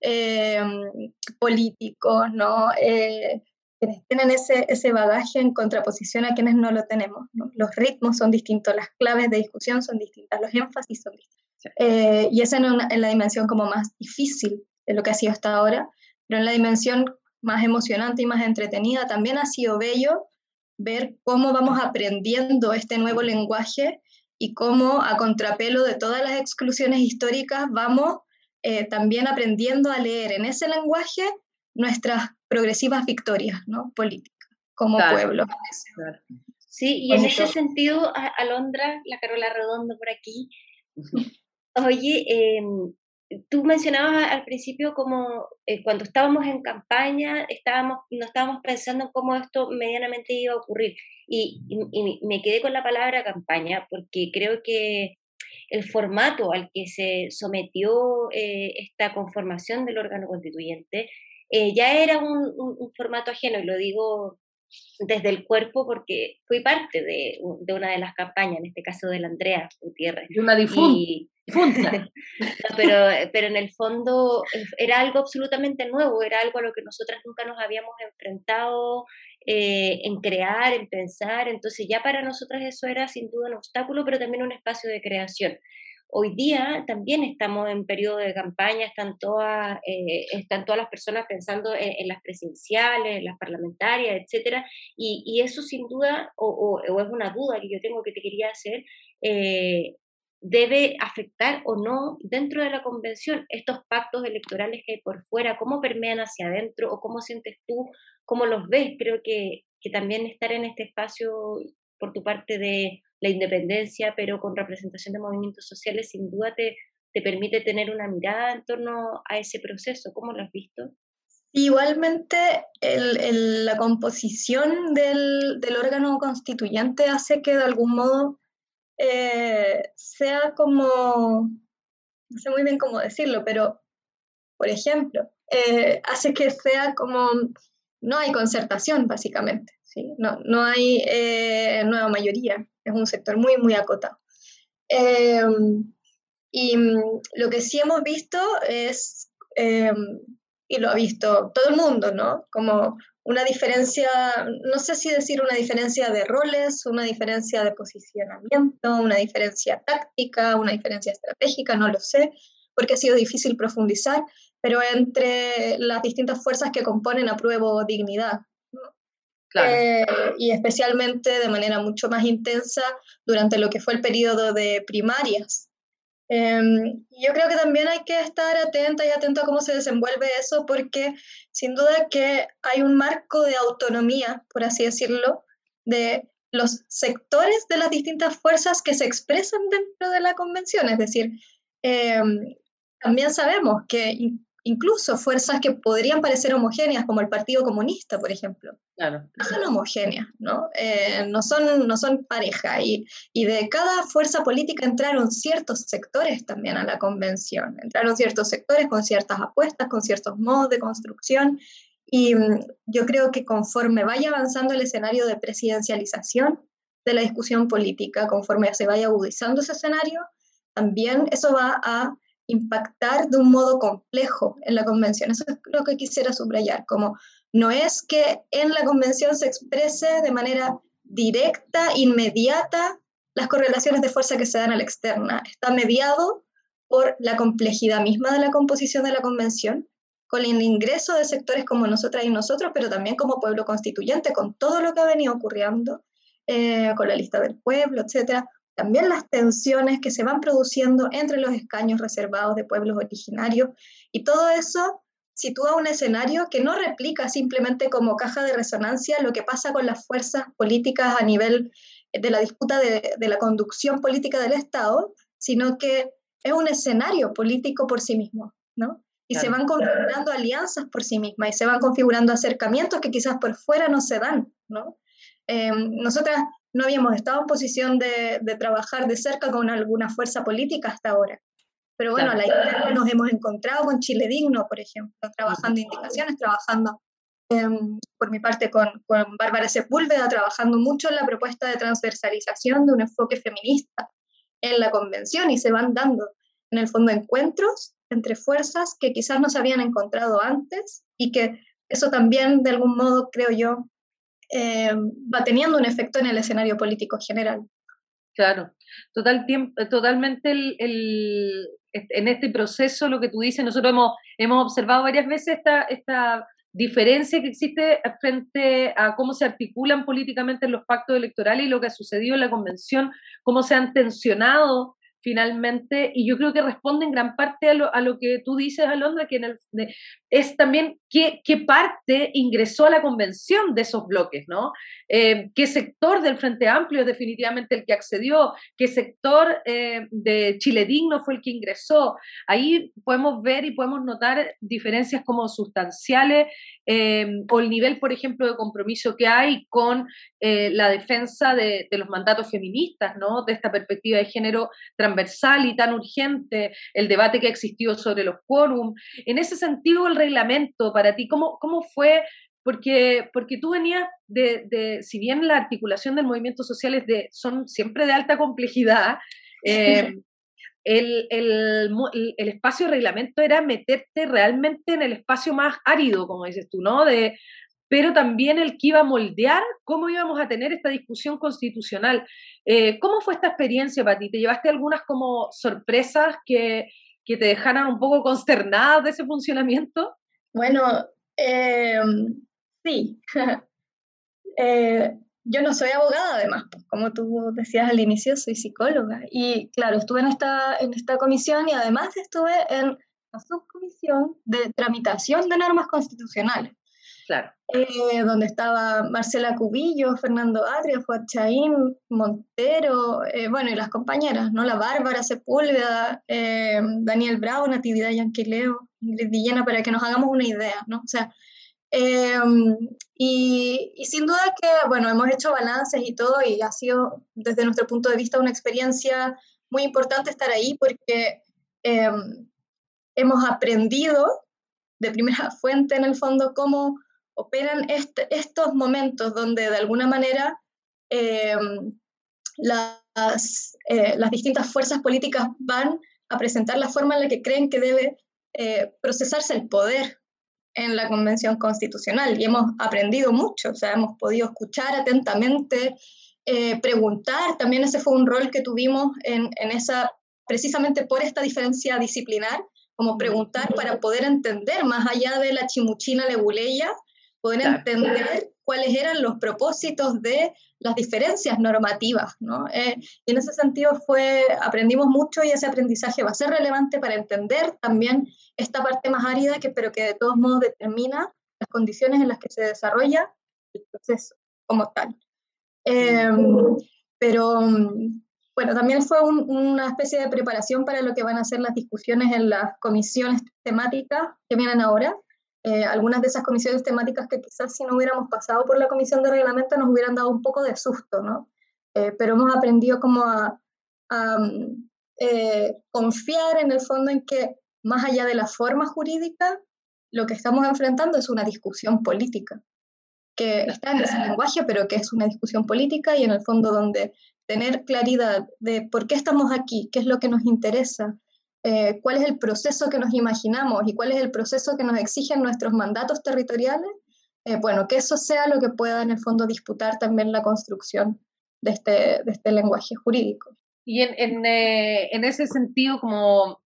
em, políticos, ¿no? Quienes tienen ese, ese bagaje en contraposición a quienes no lo tenemos. Los ritmos son distintos, las claves de discusión son distintas, los énfasis son distintos. Eh, y esa en, en la dimensión como más difícil de lo que ha sido hasta ahora, pero en la dimensión más emocionante y más entretenida también ha sido bello ver cómo vamos aprendiendo este nuevo lenguaje y cómo a contrapelo de todas las exclusiones históricas vamos eh, también aprendiendo a leer en ese lenguaje nuestras progresivas victorias ¿no? políticas como pueblo. Sí, y en ese sentido, Alondra, la Carola Redondo por aquí, oye, em, tú mencionabas al principio como eh, cuando estábamos en campaña, estábamos, no estábamos pensando en cómo esto medianamente iba a ocurrir. Y, y, me quedé con la palabra campaña porque creo que el formato al que se sometió eh, esta conformación del órgano constituyente eh, ya era un, un, formato ajeno, y lo digo desde el cuerpo porque fui parte de, de, una de las campañas, en este caso de la Andrea Gutiérrez. De una difunta. pero, pero en el fondo era algo absolutamente nuevo, era algo a lo que nosotras nunca nos habíamos enfrentado eh, en crear, en pensar, entonces ya para nosotras eso era sin duda un obstáculo, pero también un espacio de creación. Hoy día también estamos en periodo de campaña, están todas, eh, están todas las personas pensando en, las presidenciales, en las parlamentarias, etcétera, y, eso sin duda, o, es una duda que yo tengo que te quería hacer, eh, debe afectar o no dentro de la convención estos pactos electorales que hay por fuera, cómo permean hacia adentro o cómo sientes tú, cómo los ves. Creo que, que también estar en este espacio por tu parte de la independencia, pero con representación de movimientos sociales, sin duda te, te permite tener una mirada en torno a ese proceso. ¿Cómo lo has visto? Igualmente, la composición del, del, órgano constituyente hace que de algún modo eh, sea como, no sé muy bien cómo decirlo, pero, por ejemplo, eh, hace que sea como, no hay concertación, básicamente. No, no hay eh, nueva mayoría, es un sector muy, muy acotado. Em, y mm, lo que sí hemos visto es, em, y lo ha visto todo el mundo, ¿no? Como una diferencia, no sé si decir una diferencia de roles, una diferencia de posicionamiento, una diferencia táctica, una diferencia estratégica, no lo sé, porque ha sido difícil profundizar, pero entre las distintas fuerzas que componen apruebo dignidad, eh, y especialmente de manera mucho más intensa durante lo que fue el periodo de primarias. Em, yo creo que también hay que estar atenta y atento a cómo se desenvuelve eso, porque sin duda que hay un marco de autonomía, por así decirlo, de los sectores de las distintas fuerzas que se expresan dentro de la convención. Es decir, em, también sabemos que incluso fuerzas que podrían parecer homogéneas, como el Partido Comunista, por ejemplo. Claro. No son homogéneas, ¿no? Eh, no, son, no son pareja. Y, y, de cada fuerza política entraron ciertos sectores también a la convención. Entraron ciertos sectores con ciertas apuestas, con ciertos modos de construcción. Y mm, yo creo que conforme vaya avanzando el escenario de presidencialización de la discusión política, conforme se vaya agudizando ese escenario, también eso va a impactar de un modo complejo en la convención. Eso es lo que quisiera subrayar, como no es que en la convención se exprese de manera directa, inmediata, las correlaciones de fuerza que se dan a la externa. Está mediado por la complejidad misma de la composición de la convención, con el ingreso de sectores como nosotras y nosotros, pero también como pueblo constituyente, con todo lo que ha venido ocurriendo, eh, con la lista del pueblo, etcétera, también las tensiones que se van produciendo entre los escaños reservados de pueblos originarios y todo eso sitúa un escenario que no replica simplemente como caja de resonancia lo que pasa con las fuerzas políticas a nivel de la disputa de, la conducción política del Estado, sino que es un escenario político por sí mismo, ¿no? Y se van configurando alianzas por sí mismas y se van configurando acercamientos que quizás por fuera no se dan, ¿no? Eh, nosotras no habíamos estado en posición de, trabajar de cerca con alguna fuerza política hasta ahora. Pero bueno, la idea nos hemos encontrado con Chile Digno, por ejemplo, trabajando indicaciones, trabajando em, por mi parte con, con Bárbara Sepúlveda, trabajando mucho en la propuesta de transversalización de un enfoque feminista en la convención y se van dando en el fondo encuentros entre fuerzas que quizás no se habían encontrado antes y que eso también de algún modo creo yo eh, va teniendo un efecto en el escenario político general. Claro, Total, totalmente el, en este proceso, lo que tú dices, nosotros hemos, hemos observado varias veces esta, esta diferencia que existe frente a cómo se articulan políticamente los pactos electorales y lo que ha sucedido en la convención, cómo se han tensionado finalmente, y yo creo que responde en gran parte a lo, a lo que tú dices, Alondra, que en el, es también qué, qué, parte ingresó a la convención de esos bloques, ¿no? Eh, ¿Qué sector del Frente Amplio es definitivamente el que accedió? ¿Qué sector eh, de Chile Digno fue el que ingresó? Ahí podemos ver y podemos notar diferencias como sustanciales eh, o el nivel, por ejemplo, de compromiso que hay con la defensa de, los mandatos feministas, ¿no? De esta perspectiva de género transversal y tan urgente, el debate que ha existido sobre los quórum. En ese sentido, el reglamento para ti, ¿cómo, cómo fue? Porque, porque tú venías de, si bien la articulación del movimiento social es de, son siempre de alta complejidad, eh, el, el, el, espacio de reglamento era meterte realmente en el espacio más árido, como dices tú, ¿no? De, pero también el que iba a moldear cómo íbamos a tener esta discusión constitucional. Eh, ¿Cómo fue esta experiencia para ti? ¿Te llevaste algunas como sorpresas que, que te dejaran un poco consternadas de ese funcionamiento? Bueno, em, sí. Eh, yo no soy abogada, además, pues, como tú decías al inicio, soy psicóloga. Y claro, estuve en esta, en esta comisión y además estuve en la subcomisión de tramitación de normas constitucionales. Claro. Eh, donde estaba Marcela Cubillo, Fernando Adria, Chaín, Montero, eh, bueno, y las compañeras, ¿no? La Bárbara Sepúlveda, eh, Daniel Bravo, Natividad Yanquileo, Ingrid Villena, para que nos hagamos una idea, ¿no? O sea, y, y, sin duda que, bueno, hemos hecho balances y todo, y ha sido, desde nuestro punto de vista, una experiencia muy importante estar ahí porque hemos aprendido de primera fuente, en el fondo, cómo operan este, estos momentos donde de alguna manera em, las, eh, las, distintas fuerzas políticas van a presentar la forma en la que creen que debe eh, procesarse el poder en la Convención Constitucional. Y hemos aprendido mucho, o sea, hemos podido escuchar atentamente, eh, preguntar, también ese fue un rol que tuvimos en, en esa, precisamente por esta diferencia disciplinar, como preguntar para poder entender más allá de la chimuchina leguleya, poder entender cuáles eran los propósitos de las diferencias normativas, ¿no? Eh, y en ese sentido fue, aprendimos mucho y ese aprendizaje va a ser relevante para entender también esta parte más árida, que, pero que de todos modos determina las condiciones en las que se desarrolla el proceso como tal. Em, pero bueno, también fue una especie de preparación para lo que van a ser las discusiones en las comisiones temáticas que vienen ahora, eh, algunas de esas comisiones temáticas que quizás si no hubiéramos pasado por la comisión de reglamento nos hubieran dado un poco de susto, ¿no? Eh, pero hemos aprendido como a, mm, eh, confiar en el fondo en que más allá de la forma jurídica, lo que estamos enfrentando es una discusión política, que está en ese lenguaje, pero que es una discusión política y en el fondo donde tener claridad de por qué estamos aquí, qué es lo que nos interesa, eh, cuál es el proceso que nos imaginamos y cuál es el proceso que nos exigen nuestros mandatos territoriales, eh, bueno, que eso sea lo que pueda en el fondo disputar también la construcción de este, de este lenguaje jurídico. Y en, en, eh, en ese sentido, como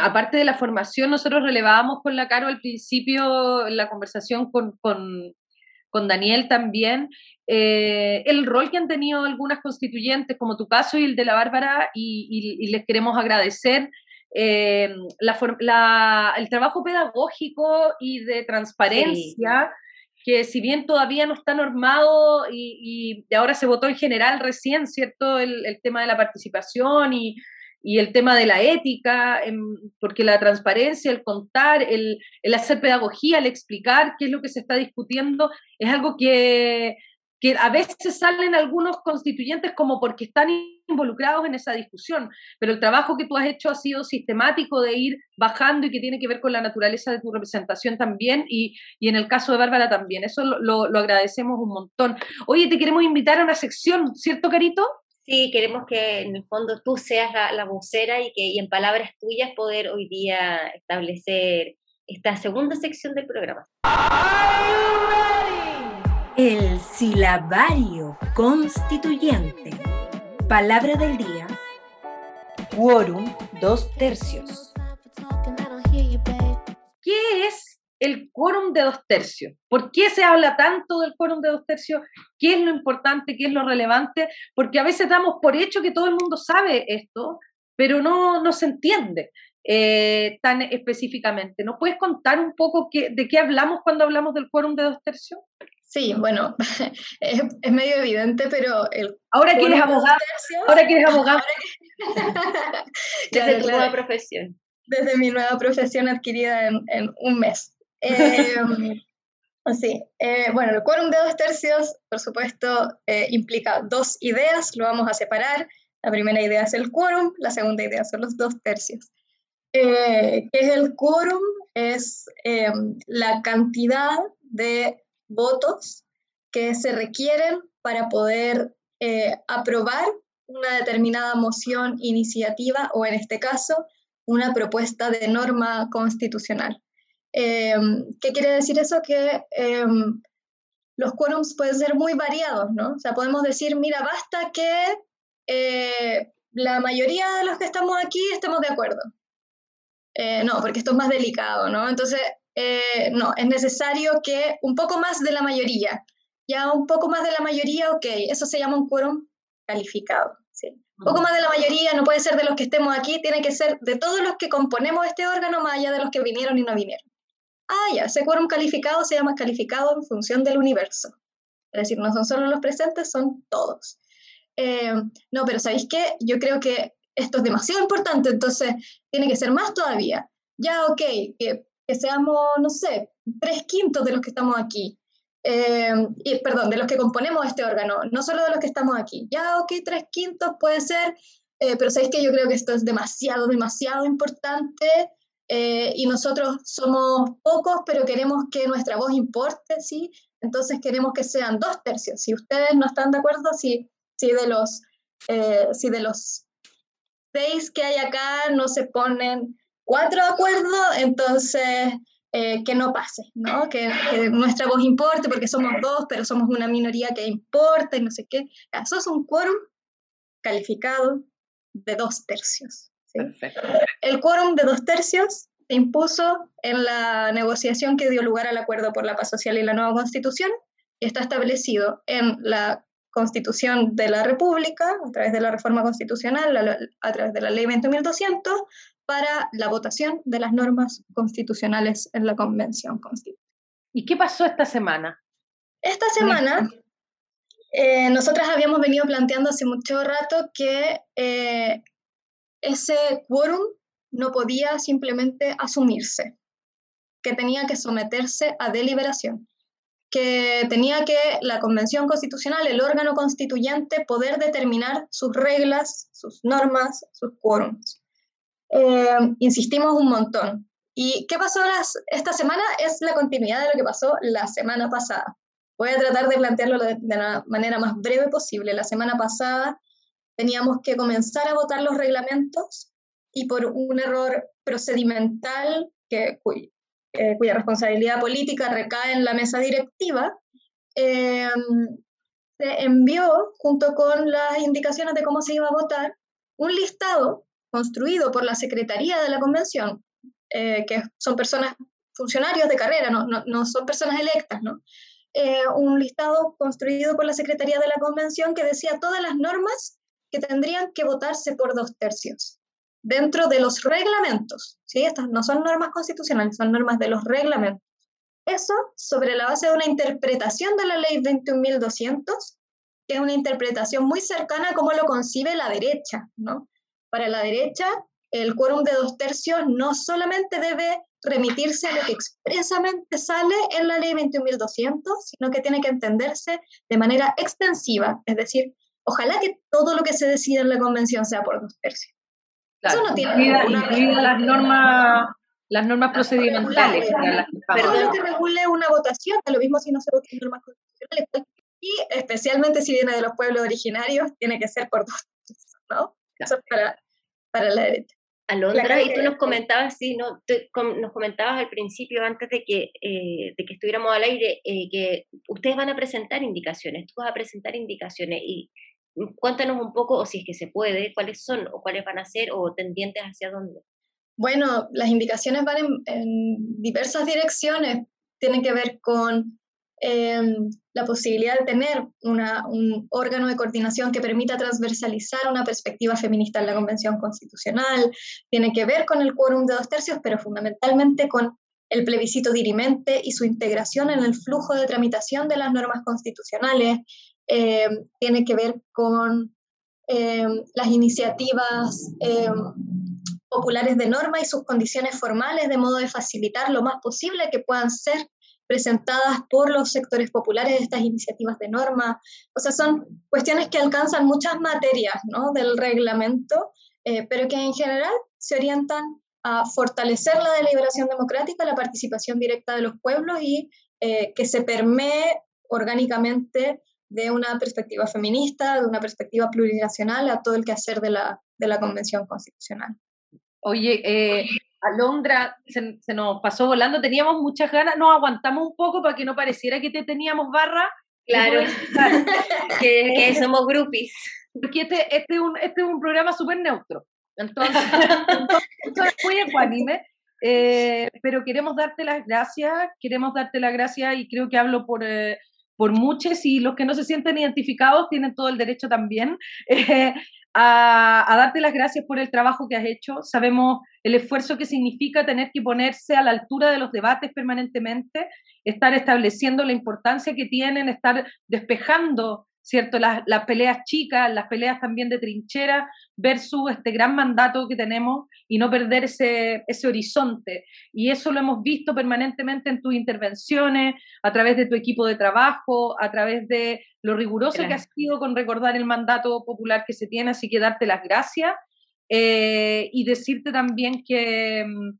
aparte de la formación, nosotros relevábamos con la Caro al principio la conversación con, con, con Daniel también, el rol que han tenido algunas constituyentes, como tu caso y el de la Bárbara, y, y les queremos agradecer eh, el trabajo pedagógico y de transparencia, que si bien todavía no está normado y, ahora se votó en general recién, ¿cierto? El, tema de la participación y, el tema de la ética, em, porque la transparencia, el contar, el, el hacer pedagogía, el explicar qué es lo que se está discutiendo, es algo que que a veces salen algunos constituyentes como porque están involucrados en esa discusión, pero el trabajo que tú has hecho ha sido sistemático de ir bajando y que tiene que ver con la naturaleza de tu representación también y, y en el caso de Bárbara también. Eso lo, lo, agradecemos un montón. Oye, te queremos invitar a una sección, ¿cierto, Carito? Sí, queremos que en el fondo tú seas la, la vocera y que y en palabras tuyas poder hoy día establecer esta segunda sección del programa. El silabario constituyente. Palabra del día. Quórum dos tercios. ¿Qué es el quórum de dos tercios? ¿Por qué se habla tanto del quórum de dos tercios? ¿Qué es lo importante? ¿Qué es lo relevante? Porque a veces damos por hecho que todo el mundo sabe esto, pero no, no se entiende. Eh, tan específicamente. ¿Nos puedes contar un poco de qué hablamos cuando hablamos del quórum de dos tercios? Sí, bueno, es, medio evidente, pero el... Ahora quieres abogado. Ahora quieres abogado. Desde tu nueva profesión. Desde mi nueva profesión adquirida en, un mes. Em, sí, eh, bueno, el quórum de dos tercios, por supuesto, eh, implica dos ideas, lo vamos a separar. La primera idea es el quórum, la segunda idea son los dos tercios. Eh, ¿Qué es el quórum? Es em, la cantidad de votos que se requieren para poder eh, aprobar una determinada moción, iniciativa o en este caso una propuesta de norma constitucional. Em, ¿Qué quiere decir eso? Que em, los quórums pueden ser muy variados, ¿no? O sea, podemos decir, mira, basta que eh, la mayoría de los que estamos aquí estemos de acuerdo. Eh, no, porque esto es más delicado, ¿no? Entonces, eh, no, es necesario que un poco más de la mayoría. Ya un poco más de la mayoría, ok, eso se llama un quórum calificado. ¿sí? Un poco más de la mayoría, no puede ser de los que estemos aquí, tiene que ser de todos los que componemos este órgano, más allá de los que vinieron y no vinieron. Ah, ya, ese quórum calificado se llama calificado en función del universo. Es decir, no son solo los presentes, son todos. Eh, no, pero ¿sabéis qué? Yo creo que esto es demasiado importante, entonces tiene que ser más todavía. Ya, ok, que, seamos, no sé, tres quintos de los que estamos aquí. Eh, y, perdón, de los que componemos este órgano, no solo de los que estamos aquí. Ya, ok, tres quintos puede ser, eh, pero sabéis que yo creo que esto es demasiado, demasiado importante eh, y nosotros somos pocos, pero queremos que nuestra voz importe, ¿sí? Entonces queremos que sean dos tercios. Si ustedes no están de acuerdo, si, si, de, los, si de los seis que hay acá no se ponen cuatro de acuerdo, entonces eh, que no pase, ¿no? Que, nuestra voz importe porque somos dos, pero somos una minoría que importa y no sé qué. Eso es un quórum calificado de dos tercios. El quórum de dos tercios se impuso en la negociación que dio lugar al acuerdo por la paz social y la nueva constitución y está establecido en la Constitución de la República, a través de la reforma constitucional, a través de la ley 20.200, para la votación de las normas constitucionales en la Convención Constitucional. ¿Y qué pasó esta semana? Esta semana, eh, nosotras habíamos venido planteando hace mucho rato que eh, ese quórum no podía simplemente asumirse, que tenía que someterse a deliberación que tenía que la Convención Constitucional, el órgano constituyente, poder determinar sus reglas, sus normas, sus quórums. Eh, insistimos un montón. ¿Y qué pasó esta semana? Es la continuidad de lo que pasó la semana pasada. Voy a tratar de plantearlo de, la manera más breve posible. La semana pasada teníamos que comenzar a votar los reglamentos y por un error procedimental que, eh, cuya responsabilidad política recae en la mesa directiva, eh, se envió, junto con las indicaciones de cómo se iba a votar, un listado construido por la Secretaría de la Convención, eh, que son personas, funcionarios de carrera, no, son personas electas, ¿no? un listado construido por la Secretaría de la Convención que decía todas las normas que tendrían que votarse por dos tercios dentro de los reglamentos. ¿sí? Estas no son normas constitucionales, son normas de los reglamentos. Eso sobre la base de una interpretación de la ley 21.200, que es una interpretación muy cercana a cómo lo concibe la derecha. ¿no? Para la derecha, el quórum de dos tercios no solamente debe remitirse a lo que expresamente sale en la ley 21.200, sino que tiene que entenderse de manera extensiva, es decir, ojalá que todo lo que se decida en la convención sea por dos tercios. Eso no tiene ninguna las normas las normas procedimentales. Todo lo que regule una votación, lo mismo si no se vota en normas constitucionales. Y especialmente si viene de los pueblos originarios, tiene que ser por dos, ¿no? Eso es para, para la derecha. Alondra, y tú nos comentabas, sí, ¿no? nos comentabas al principio, antes de que, eh, de que estuviéramos al aire, eh, que ustedes van a presentar indicaciones, tú vas a presentar indicaciones, y Cuéntanos un poco, o si es que se puede, cuáles son o cuáles van a ser o tendientes hacia dónde. Bueno, las indicaciones van en, diversas direcciones. Tienen que ver con em, la posibilidad de tener un órgano de coordinación que permita transversalizar una perspectiva feminista en la Convención Constitucional. Tiene que ver con el quórum de dos tercios, pero fundamentalmente con el plebiscito dirimente y su integración en el flujo de tramitación de las normas constitucionales, eh, tiene que ver con eh, las iniciativas eh, populares de norma y sus condiciones formales, de modo de facilitar lo más posible que puedan ser presentadas por los sectores populares estas iniciativas de norma. O sea, son cuestiones que alcanzan muchas materias ¿no? del reglamento, pero que en general se orientan a fortalecer la deliberación democrática, la participación directa de los pueblos y que se permee orgánicamente de una perspectiva feminista, de una perspectiva plurinacional a todo el quehacer de la, de la Convención Constitucional. Oye, eh, Alondra, se, se, nos pasó volando, teníamos muchas ganas, nos aguantamos un poco para que no pareciera que te teníamos barra. Claro, que, que, somos groupies. Porque este, este, es, un, este es un programa súper neutro. Entonces, muy ecuánime. Eh, pero queremos darte las gracias, queremos darte las gracias y creo que hablo por, eh, por muchos y los que no se sienten identificados tienen todo el derecho también eh, a, darte las gracias por el trabajo que has hecho. Sabemos el esfuerzo que significa tener que ponerse a la altura de los debates permanentemente, estar estableciendo la importancia que tienen, estar despejando ¿cierto? Las, las, peleas chicas, las peleas también de trinchera versus este gran mandato que tenemos y no perder ese, ese horizonte. Y eso lo hemos visto permanentemente en tus intervenciones, a través de tu equipo de trabajo, a través de lo riguroso que has sido con recordar el mandato popular que se tiene, así que darte las gracias eh, y decirte también que, mm,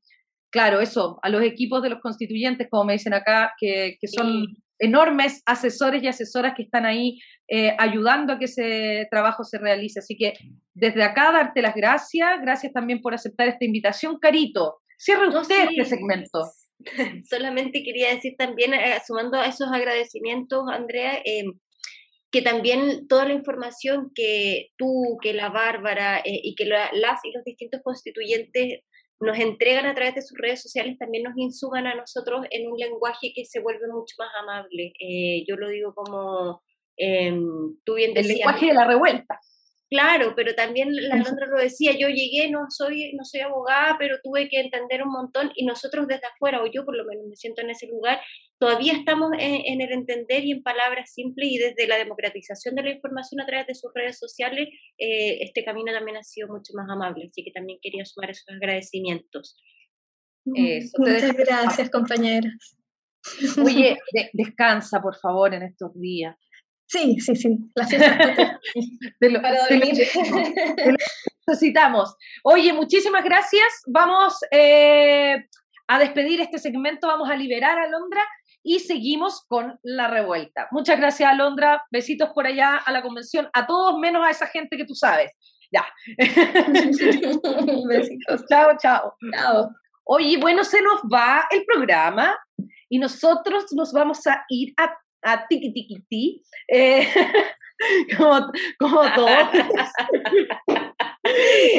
claro, eso, a los equipos de los constituyentes, como me dicen acá, que, que son enormes asesores y asesoras que están ahí eh, ayudando a que ese trabajo se realice. Así que desde acá darte las gracias, gracias también por aceptar esta invitación. Carito, cierre usted este segmento. Solamente quería decir también, eh, sumando a esos agradecimientos, Andrea, eh, que también toda la información que tú, que la Bárbara y que las y los distintos constituyentes nos entregan a través de sus redes sociales, también nos insuman a nosotros en un lenguaje que se vuelve mucho más amable. Eh, yo lo digo como eh, tú bien decías. El lenguaje de la revuelta. Claro, pero también la Londra lo decía, yo llegué, no soy, no soy abogada, pero tuve que entender un montón y nosotros desde afuera, o yo por lo menos me siento en ese lugar, todavía estamos en, el entender y en palabras simples y desde la democratización de la información a través de sus redes sociales, eh, este camino también ha sido mucho más amable, así que también quería sumar esos agradecimientos. Muchas gracias, compañeras. Oye, descansa, por favor, en estos días. Sí, sí, sí. La fiesta para dormir. necesitamos. Oye, muchísimas gracias. Vamos eh, a despedir este segmento, vamos a liberar a Londra y seguimos con la revuelta. Muchas gracias, Alondra. Besitos por allá a la convención, a todos menos a esa gente que tú sabes. Ya. Besitos. Chao, chao. Chao. Oye, bueno, se nos va el programa y nosotros nos vamos a ir a a tiki tiki ti, eh, como, como todos.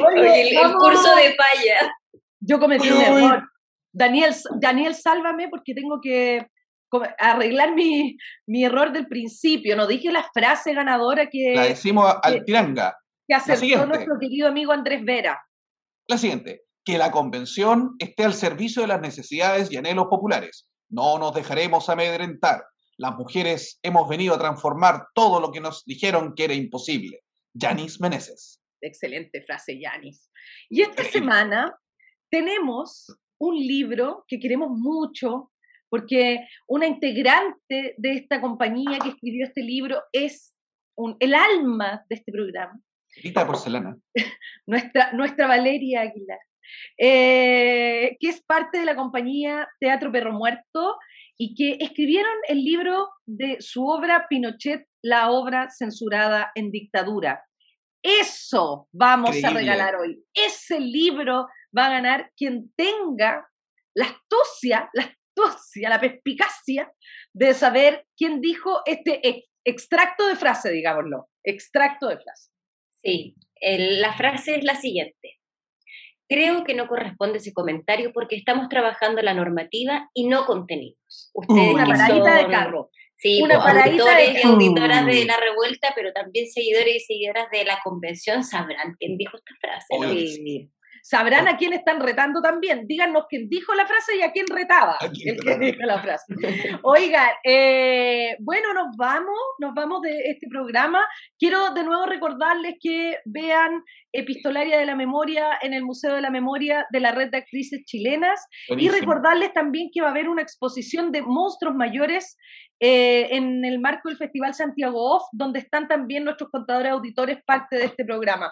Oye, el, curso de paya. Yo cometí un error. Daniel, Daniel, sálvame porque tengo que arreglar mi, mi error del principio. No dije la frase ganadora que... La decimos al tiranga. Que acertó nuestro querido amigo Andrés Vera. La siguiente. Que la convención esté al servicio de las necesidades y anhelos populares. No nos dejaremos amedrentar las mujeres hemos venido a transformar todo lo que nos dijeron que era imposible. Yanis Meneses. Excelente frase, Yanis. Y esta semana tenemos un libro que queremos mucho, porque una integrante de esta compañía que escribió este libro es el alma de este programa. Rita Porcelana. nuestra, nuestra Valeria Aguilar, eh, que es parte de la compañía Teatro Perro Muerto y que escribieron el libro de su obra Pinochet, la obra censurada en dictadura. Eso vamos a regalar hoy. Ese libro va a ganar quien tenga la astucia, la astucia, la perspicacia de saber quién dijo este extracto de frase, digámoslo, extracto de frase. Sí, la frase es la siguiente. Creo que no corresponde ese comentario porque estamos trabajando la normativa y no contenidos. Ustedes una paradita de carro. Sí, una pues, auditores y auditoras de la revuelta, pero también seguidores y seguidoras de la convención sabrán quién dijo esta frase sabrán a quién están retando también. Díganos quién dijo la frase y a quién retaba el que dijo la frase. Oiga, eh, bueno, nos vamos, nos vamos de este programa. Quiero de nuevo recordarles que vean Epistolaria de la Memoria en el Museo de la Memoria de la Red de Actrices Chilenas y recordarles también que va a haber una exposición de monstruos mayores eh, en el marco del Festival Santiago Off, donde están también nuestros contadores auditores parte de este programa.